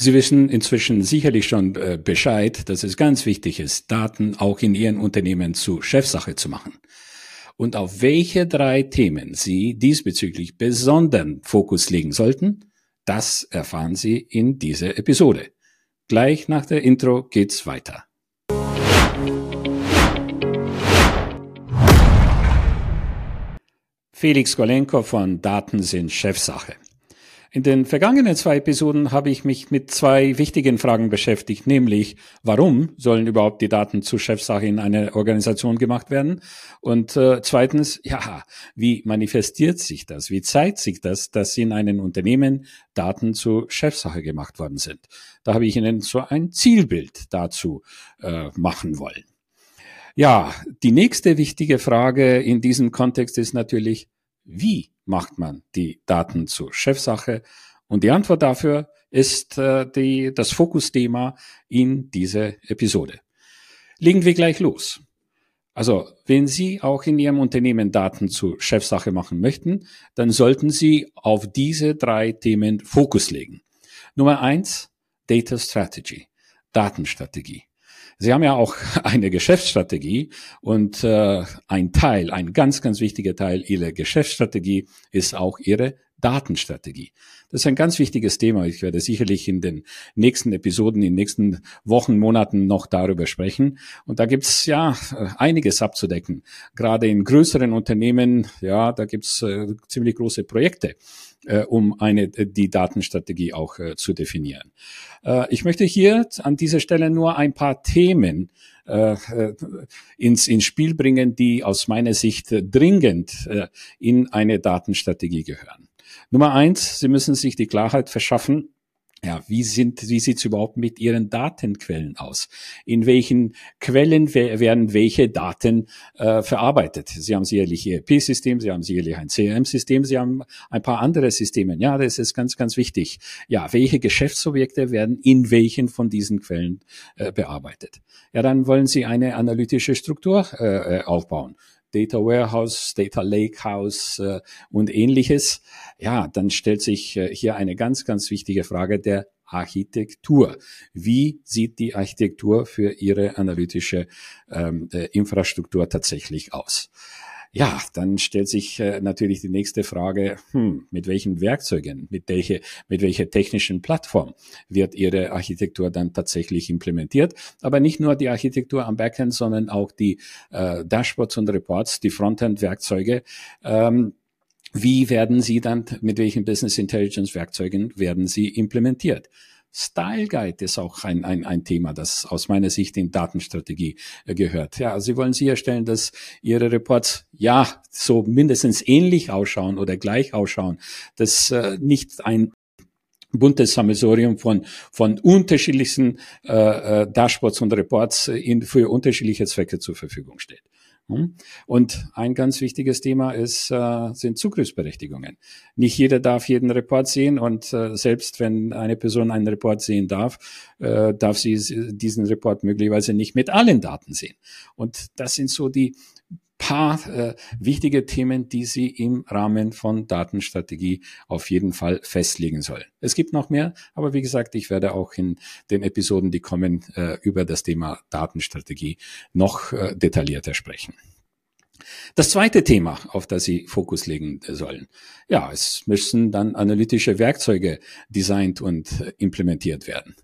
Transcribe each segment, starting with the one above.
Sie wissen inzwischen sicherlich schon äh, Bescheid, dass es ganz wichtig ist, Daten auch in Ihren Unternehmen zu Chefsache zu machen. Und auf welche drei Themen Sie diesbezüglich besonderen Fokus legen sollten, das erfahren Sie in dieser Episode. Gleich nach der Intro geht's weiter. Felix Golenko von Daten sind Chefsache. In den vergangenen zwei Episoden habe ich mich mit zwei wichtigen Fragen beschäftigt, nämlich warum sollen überhaupt die Daten zu Chefsache in einer Organisation gemacht werden? Und äh, zweitens, ja, wie manifestiert sich das? Wie zeigt sich das, dass in einem Unternehmen Daten zu Chefsache gemacht worden sind? Da habe ich Ihnen so ein Zielbild dazu äh, machen wollen. Ja, die nächste wichtige Frage in diesem Kontext ist natürlich, wie macht man die Daten zur Chefsache? Und die Antwort dafür ist äh, die, das Fokusthema in dieser Episode. Legen wir gleich los. Also, wenn Sie auch in Ihrem Unternehmen Daten zur Chefsache machen möchten, dann sollten Sie auf diese drei Themen Fokus legen. Nummer eins, Data Strategy, Datenstrategie. Sie haben ja auch eine Geschäftsstrategie und äh, ein Teil, ein ganz, ganz wichtiger Teil Ihrer Geschäftsstrategie ist auch Ihre Datenstrategie. Das ist ein ganz wichtiges Thema. Ich werde sicherlich in den nächsten Episoden, in den nächsten Wochen, Monaten noch darüber sprechen. Und da gibt's ja einiges abzudecken. Gerade in größeren Unternehmen, ja, da gibt's äh, ziemlich große Projekte äh, um eine, äh, die Datenstrategie auch äh, zu definieren. Äh, ich möchte hier an dieser Stelle nur ein paar Themen äh, ins, ins Spiel bringen, die aus meiner Sicht dringend in eine Datenstrategie gehören. Nummer eins, Sie müssen sich die Klarheit verschaffen, ja, wie sind, wie sieht's überhaupt mit Ihren Datenquellen aus? In welchen Quellen werden welche Daten äh, verarbeitet? Sie haben sicherlich ERP-System, Sie haben sicherlich ein CRM-System, Sie haben ein paar andere Systeme. Ja, das ist ganz, ganz wichtig. Ja, welche Geschäftsobjekte werden in welchen von diesen Quellen äh, bearbeitet? Ja, dann wollen Sie eine analytische Struktur äh, äh aufbauen. Data Warehouse, Data Lakehouse äh, und ähnliches, ja, dann stellt sich äh, hier eine ganz, ganz wichtige Frage der Architektur. Wie sieht die Architektur für Ihre analytische ähm, äh, Infrastruktur tatsächlich aus? Ja, dann stellt sich äh, natürlich die nächste Frage, hm, mit welchen Werkzeugen, mit welche, mit welcher technischen Plattform wird Ihre Architektur dann tatsächlich implementiert? Aber nicht nur die Architektur am Backend, sondern auch die äh, Dashboards und Reports, die Frontend-Werkzeuge. Ähm, wie werden sie dann, mit welchen Business Intelligence Werkzeugen werden sie implementiert? Style Guide ist auch ein, ein, ein Thema, das aus meiner Sicht in Datenstrategie äh, gehört. Ja, Sie wollen sicherstellen, dass Ihre Reports ja so mindestens ähnlich ausschauen oder gleich ausschauen, dass äh, nicht ein buntes Sammelsurium von, von unterschiedlichsten äh, äh, Dashboards und Reports in, für unterschiedliche Zwecke zur Verfügung steht. Hm? Und ein ganz wichtiges Thema ist, äh, sind Zugriffsberechtigungen. Nicht jeder darf jeden Report sehen und äh, selbst wenn eine Person einen Report sehen darf, äh, darf sie diesen Report möglicherweise nicht mit allen Daten sehen. Und das sind so die paar äh, wichtige Themen, die Sie im Rahmen von Datenstrategie auf jeden Fall festlegen sollen. Es gibt noch mehr, aber wie gesagt, ich werde auch in den Episoden, die kommen, äh, über das Thema Datenstrategie noch äh, detaillierter sprechen. Das zweite Thema, auf das Sie Fokus legen sollen. Ja, es müssen dann analytische Werkzeuge designt und äh, implementiert werden.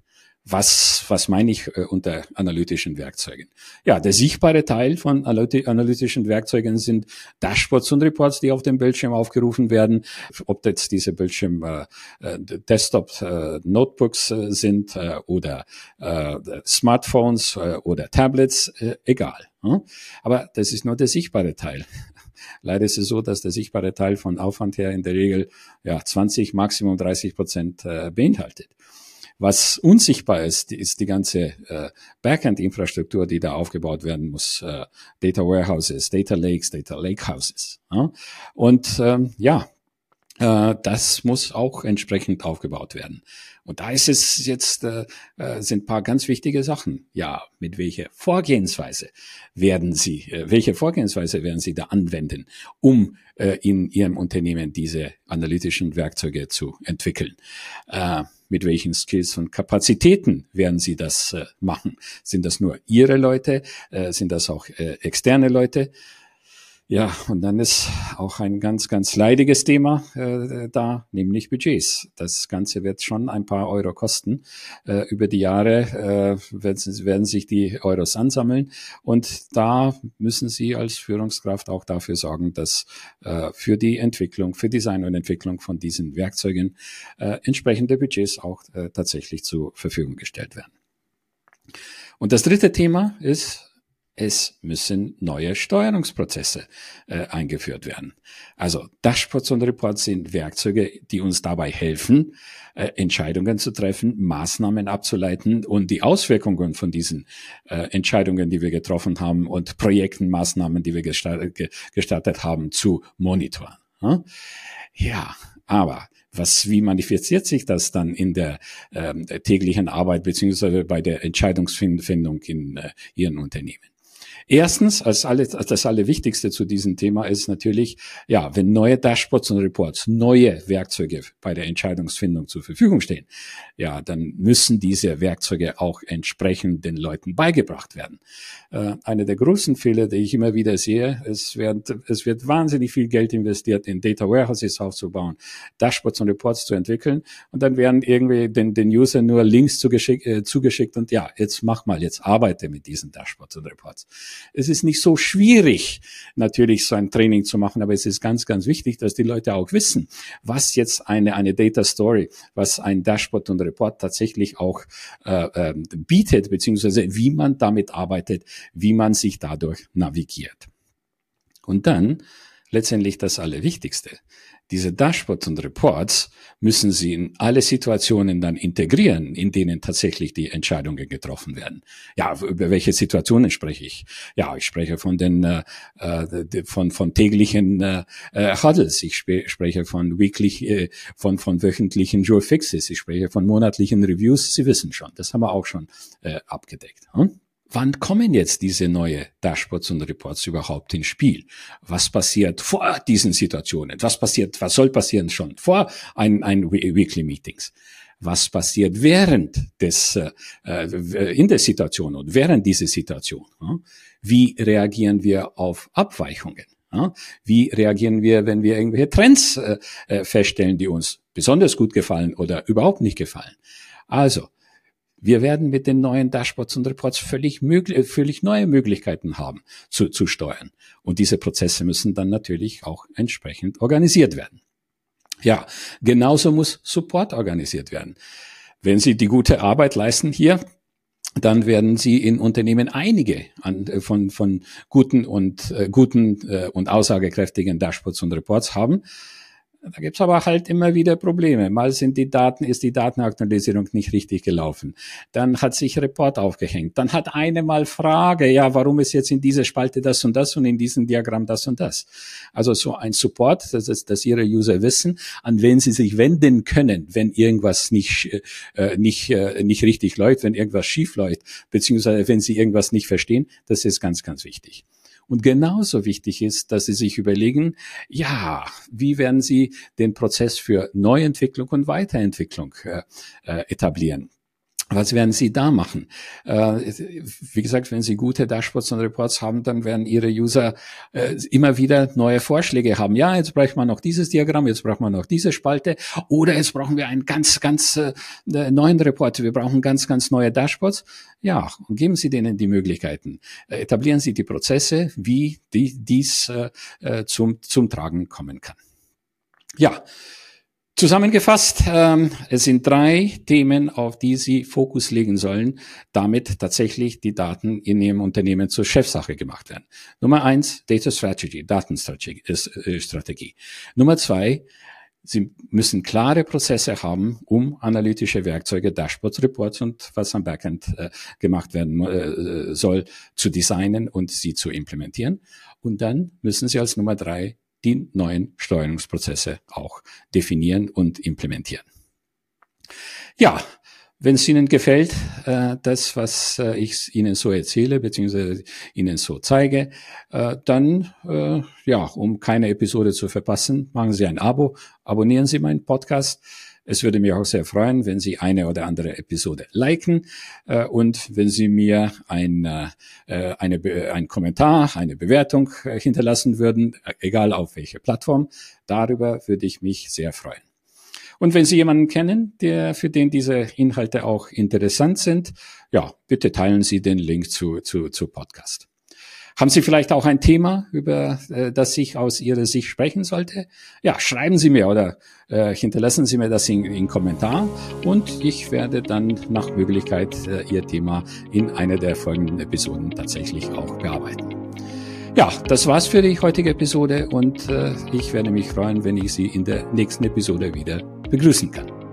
Was, was meine ich äh, unter analytischen Werkzeugen? Ja, der sichtbare Teil von analytischen Werkzeugen sind Dashboards und Reports, die auf dem Bildschirm aufgerufen werden. Ob jetzt diese Bildschirm äh, äh Desktop äh, Notebooks äh, sind äh, oder äh, Smartphones äh, oder Tablets, äh, egal. Hm? Aber das ist nur der sichtbare Teil. Leider ist es so, dass der sichtbare Teil von Aufwand her in der Regel ja 20, Maximum 30 Prozent äh, beinhaltet. Was unsichtbar ist, ist die ganze äh, Backend-Infrastruktur, die da aufgebaut werden muss. Äh, Data Warehouses, Data Lakes, Data Lakehouses. Ja? Und ähm, ja, äh, das muss auch entsprechend aufgebaut werden. Und da ist es jetzt, äh, äh, sind paar ganz wichtige Sachen. Ja, mit welcher Vorgehensweise werden Sie, äh, welche Vorgehensweise werden Sie da anwenden, um äh, in Ihrem Unternehmen diese analytischen Werkzeuge zu entwickeln? Äh, mit welchen Skills und Kapazitäten werden Sie das äh, machen? Sind das nur Ihre Leute? Äh, sind das auch äh, externe Leute? Ja, und dann ist auch ein ganz, ganz leidiges Thema äh, da, nämlich Budgets. Das Ganze wird schon ein paar Euro kosten. Äh, über die Jahre äh, werden, werden sich die Euros ansammeln und da müssen Sie als Führungskraft auch dafür sorgen, dass äh, für die Entwicklung, für Design und Entwicklung von diesen Werkzeugen äh, entsprechende Budgets auch äh, tatsächlich zur Verfügung gestellt werden. Und das dritte Thema ist es müssen neue Steuerungsprozesse äh, eingeführt werden. Also Dashboards und Reports sind Werkzeuge, die uns dabei helfen, äh, Entscheidungen zu treffen, Maßnahmen abzuleiten und die Auswirkungen von diesen äh, Entscheidungen, die wir getroffen haben und Projekten, Maßnahmen, die wir gestartet, gestartet haben, zu monitoren. Ja, aber was, wie manifestiert sich das dann in der ähm, täglichen Arbeit beziehungsweise bei der Entscheidungsfindung in äh, Ihren Unternehmen? Erstens, als, alle, als das Allerwichtigste zu diesem Thema ist natürlich, ja, wenn neue Dashboards und Reports, neue Werkzeuge bei der Entscheidungsfindung zur Verfügung stehen, ja, dann müssen diese Werkzeuge auch entsprechend den Leuten beigebracht werden. Äh, eine der großen Fehler, die ich immer wieder sehe, es wird, es wird wahnsinnig viel Geld investiert, in Data Warehouses aufzubauen, Dashboards und Reports zu entwickeln und dann werden irgendwie den, den User nur Links zugeschickt, äh, zugeschickt und ja, jetzt mach mal, jetzt arbeite mit diesen Dashboards und Reports. Es ist nicht so schwierig, natürlich so ein Training zu machen, aber es ist ganz, ganz wichtig, dass die Leute auch wissen, was jetzt eine, eine Data Story, was ein Dashboard und Report tatsächlich auch äh, äh, bietet, beziehungsweise wie man damit arbeitet, wie man sich dadurch navigiert. Und dann letztendlich das Allerwichtigste. Diese Dashboards und Reports müssen Sie in alle Situationen dann integrieren, in denen tatsächlich die Entscheidungen getroffen werden. Ja, über welche Situationen spreche ich? Ja, ich spreche von den äh, äh von von täglichen äh, äh, Huddles. Ich sp spreche von weekly, äh, von von wöchentlichen Jour Fixes. Ich spreche von monatlichen Reviews. Sie wissen schon, das haben wir auch schon äh, abgedeckt. Hm? Wann kommen jetzt diese neue Dashboards und Reports überhaupt ins Spiel? Was passiert vor diesen Situationen? Was passiert, was soll passieren schon vor ein, ein Weekly Meetings? Was passiert während des, äh, äh, in der Situation und während dieser Situation? Wie reagieren wir auf Abweichungen? Wie reagieren wir, wenn wir irgendwelche Trends äh, äh, feststellen, die uns besonders gut gefallen oder überhaupt nicht gefallen? Also, wir werden mit den neuen Dashboards und Reports völlig, möglich, äh, völlig neue Möglichkeiten haben zu, zu steuern. Und diese Prozesse müssen dann natürlich auch entsprechend organisiert werden. Ja, genauso muss Support organisiert werden. Wenn Sie die gute Arbeit leisten hier, dann werden Sie in Unternehmen einige an, äh, von, von guten und äh, guten äh, und aussagekräftigen Dashboards und Reports haben. Da gibt's aber halt immer wieder Probleme. Mal sind die Daten, ist die Datenaktualisierung nicht richtig gelaufen. Dann hat sich Report aufgehängt. Dann hat eine mal Frage, ja, warum ist jetzt in dieser Spalte das und das und in diesem Diagramm das und das? Also so ein Support, das ist, dass ihre User wissen, an wen sie sich wenden können, wenn irgendwas nicht, äh, nicht, äh, nicht richtig läuft, wenn irgendwas schief läuft, beziehungsweise wenn sie irgendwas nicht verstehen. Das ist ganz, ganz wichtig. Und genauso wichtig ist, dass Sie sich überlegen, ja, wie werden Sie den Prozess für Neuentwicklung und Weiterentwicklung äh, äh etablieren? Was werden Sie da machen? Äh, wie gesagt, wenn Sie gute Dashboards und Reports haben, dann werden Ihre User äh, immer wieder neue Vorschläge haben. Ja, jetzt braucht man noch dieses Diagramm, jetzt braucht man noch diese Spalte oder jetzt brauchen wir einen ganz, ganz äh, neuen Report. Wir brauchen ganz, ganz neue Dashboards. Ja, geben Sie denen die Möglichkeiten. etablieren Sie die Prozesse, wie die, dies zum, zum Tragen kommen kann. Ja, Zusammengefasst, ähm, es sind drei Themen, auf die Sie Fokus legen sollen, damit tatsächlich die Daten in Ihrem Unternehmen zur Chefsache gemacht werden. Nummer eins, Data Strategy, Datenstrategie. Äh, Nummer zwei, Sie müssen klare Prozesse haben, um analytische Werkzeuge, Dashboards, Reports und was am Backend äh, gemacht werden äh, soll, zu designen und sie zu implementieren. Und dann müssen Sie als Nummer drei die neuen Steuerungsprozesse auch definieren und implementieren. Ja, wenn es Ihnen gefällt, äh, das, was äh, ich Ihnen so erzähle, beziehungsweise Ihnen so zeige, äh, dann, ja, um keine Episode zu verpassen, machen Sie ein Abo, abonnieren Sie meinen Podcast. Es würde mich auch sehr freuen, wenn Sie eine oder andere Episode liken äh, und wenn Sie mir ein, äh, eine, ein Kommentar, eine Bewertung äh, hinterlassen würden, äh, egal auf welche Plattform. Darüber würde ich mich sehr freuen. Und wenn Sie jemanden kennen, der für den diese Inhalte auch interessant sind, ja, bitte teilen Sie den Link zu, zu, zu Podcast. Haben Sie vielleicht auch ein Thema, über äh, das ich aus Ihrer Sicht sprechen sollte? Ja, schreiben Sie mir oder äh, hinterlassen Sie mir das in, in Kommentar und ich werde dann nach Möglichkeit äh, Ihr Thema in einer der folgenden Episoden tatsächlich auch bearbeiten. Ja, das war's für die heutige Episode und äh, ich werde mich freuen, wenn ich Sie in der nächsten Episode wieder begrüßen kann.